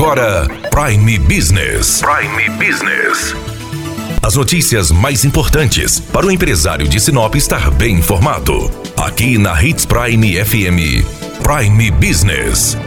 agora Prime Business. Prime Business. As notícias mais importantes para o empresário de Sinop estar bem informado. Aqui na Hits Prime FM. Prime Business.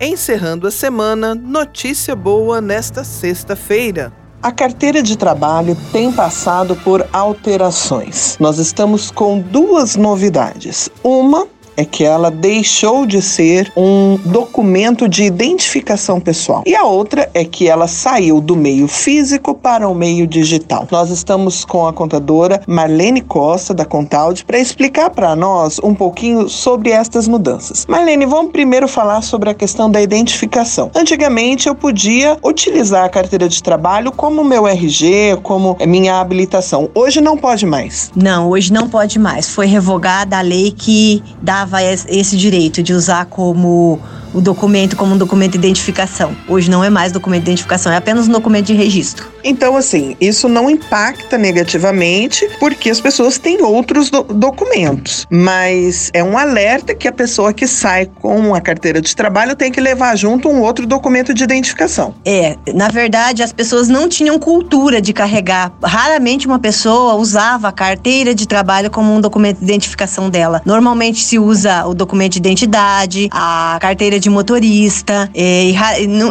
Encerrando a semana, notícia boa nesta sexta-feira. A carteira de trabalho tem passado por alterações. Nós estamos com duas novidades. Uma é que ela deixou de ser um documento de identificação pessoal. E a outra é que ela saiu do meio físico para o meio digital. Nós estamos com a contadora Marlene Costa, da Contaud, para explicar para nós um pouquinho sobre estas mudanças. Marlene, vamos primeiro falar sobre a questão da identificação. Antigamente eu podia utilizar a carteira de trabalho como meu RG, como minha habilitação. Hoje não pode mais. Não, hoje não pode mais. Foi revogada a lei que dá dava esse direito de usar como o documento como um documento de identificação. Hoje não é mais documento de identificação, é apenas um documento de registro. Então, assim, isso não impacta negativamente porque as pessoas têm outros do documentos, mas é um alerta que a pessoa que sai com a carteira de trabalho tem que levar junto um outro documento de identificação. É, na verdade, as pessoas não tinham cultura de carregar. Raramente uma pessoa usava a carteira de trabalho como um documento de identificação dela. Normalmente se usa o documento de identidade, a carteira de de motorista. É,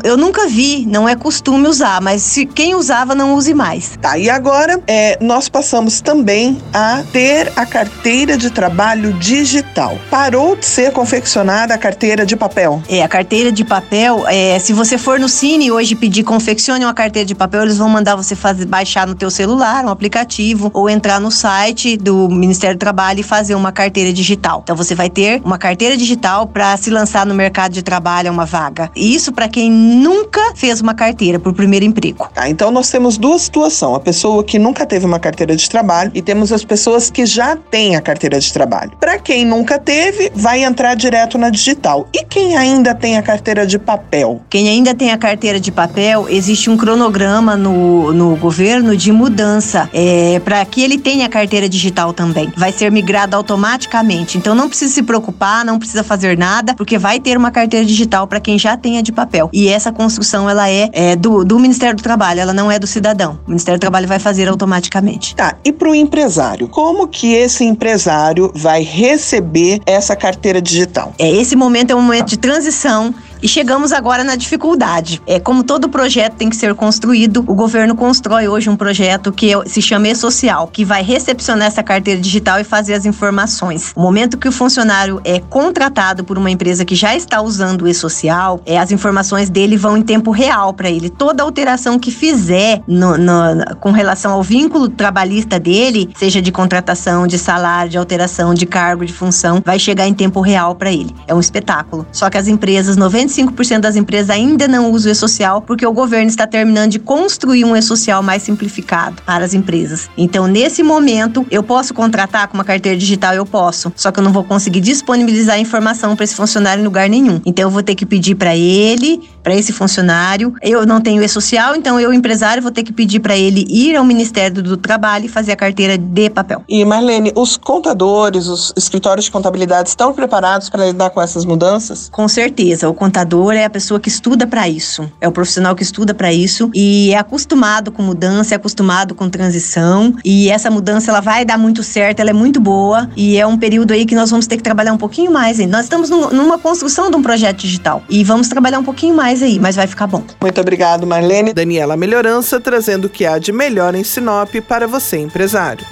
eu nunca vi, não é costume usar, mas se quem usava não use mais. Tá, e agora é, nós passamos também a ter a carteira de trabalho digital. Parou de ser confeccionada a carteira de papel? É, a carteira de papel, é, se você for no Cine hoje pedir confeccione uma carteira de papel, eles vão mandar você fazer, baixar no teu celular um aplicativo ou entrar no site do Ministério do Trabalho e fazer uma carteira digital. Então você vai ter uma carteira digital para se lançar no mercado de trabalho, uma vaga. Isso para quem nunca fez uma carteira por primeiro emprego. Tá, então nós temos duas situações: a pessoa que nunca teve uma carteira de trabalho e temos as pessoas que já têm a carteira de trabalho. Para quem nunca teve, vai entrar direto na digital. E quem ainda tem a carteira de papel? Quem ainda tem a carteira de papel, existe um cronograma no, no governo de mudança é, para que ele tenha a carteira digital também. Vai ser migrado automaticamente. Então não precisa se preocupar, não precisa fazer nada, porque vai ter uma carteira carteira digital para quem já tem a de papel. E essa construção ela é, é do, do Ministério do Trabalho, ela não é do cidadão. O Ministério do Trabalho vai fazer automaticamente. Tá. E para o empresário, como que esse empresário vai receber essa carteira digital? É esse momento é um momento de transição e chegamos agora na dificuldade. É como todo projeto tem que ser construído, o governo constrói hoje um projeto que se chama E-Social, que vai recepcionar essa carteira digital e fazer as informações. O momento que o funcionário é contratado por uma empresa que já está usando o E-Social, é, as informações dele vão em tempo real para ele. Toda alteração que fizer no, no, com relação ao vínculo trabalhista dele, seja de contratação, de salário, de alteração, de cargo, de função, vai chegar em tempo real para ele. É um espetáculo. Só que as empresas, 95 25% das empresas ainda não usam o e-social porque o governo está terminando de construir um e-social mais simplificado para as empresas. Então, nesse momento, eu posso contratar com uma carteira digital, eu posso, só que eu não vou conseguir disponibilizar a informação para esse funcionário em lugar nenhum. Então, eu vou ter que pedir para ele, para esse funcionário, eu não tenho e-social, então eu, empresário, vou ter que pedir para ele ir ao Ministério do Trabalho e fazer a carteira de papel. E Marlene, os contadores, os escritórios de contabilidade estão preparados para lidar com essas mudanças? Com certeza. O contador é a pessoa que estuda para isso, é o profissional que estuda para isso e é acostumado com mudança, é acostumado com transição e essa mudança ela vai dar muito certo, ela é muito boa e é um período aí que nós vamos ter que trabalhar um pouquinho mais. Hein? Nós estamos numa construção de um projeto digital e vamos trabalhar um pouquinho mais aí, mas vai ficar bom. Muito obrigado, Marlene. Daniela Melhorança trazendo o que há de melhor em Sinop para você, empresário.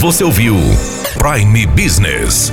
Você ouviu Prime Business